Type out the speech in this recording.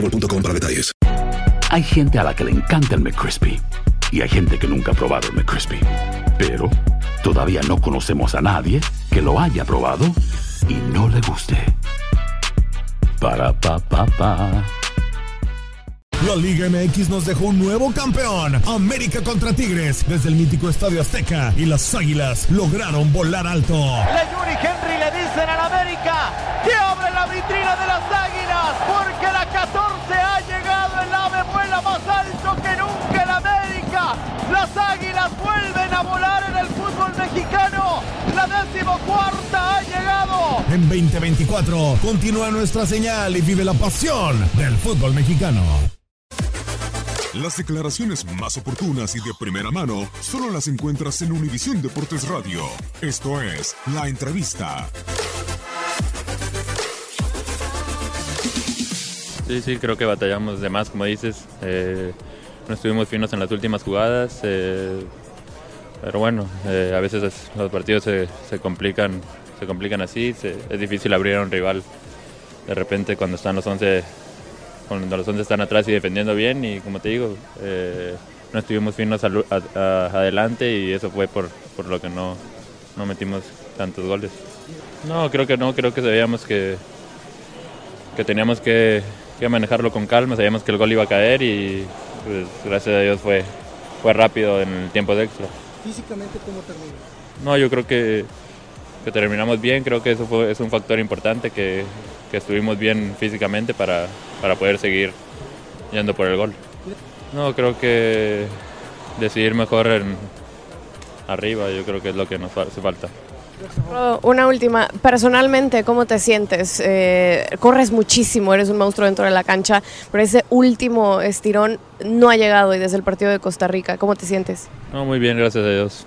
boostmobile.com para detalles. Hay gente a la que le encanta el McCrispy y hay gente que nunca ha probado el McCrispy. Pero todavía no conocemos a nadie que lo haya probado y no le guste. Para pa pa pa. La Liga MX nos dejó un nuevo campeón. América contra Tigres desde el mítico Estadio Azteca y las Águilas lograron volar alto. La Yuri Henry le dicen al América Las Águilas vuelven a volar en el fútbol mexicano. La decimocuarta ha llegado. En 2024 continúa nuestra señal y vive la pasión del fútbol mexicano. Las declaraciones más oportunas y de primera mano solo las encuentras en Univisión Deportes Radio. Esto es La Entrevista. Sí, sí, creo que batallamos de más, como dices. Eh, no estuvimos finos en las últimas jugadas. eh, pero bueno, eh, a veces es- los partidos se, se complican se complican así. es difícil abrir a un rival de repente cuando están los 11 cuando los 11 están atrás y defendiendo bien. Y como te digo, eh, no estuvimos finos adelante y eso fue por, por lo que no, no metimos tantos goles. No, creo que no, creo que sabíamos que, que teníamos que, que manejarlo con calma, sabíamos que el gol iba a caer y pues, gracias a Dios fue, fue rápido en el tiempo de extra. Físicamente, ¿cómo termina? No, yo creo que, que terminamos bien, creo que eso fue, es un factor importante, que, que estuvimos bien físicamente para, para poder seguir yendo por el gol. No, creo que decidir mejor en arriba, yo creo que es lo que nos hace falta. Una última, personalmente, ¿cómo te sientes? Eh, corres muchísimo, eres un monstruo dentro de la cancha, pero ese último estirón no ha llegado y desde el partido de Costa Rica, ¿cómo te sientes? No, muy bien, gracias a Dios.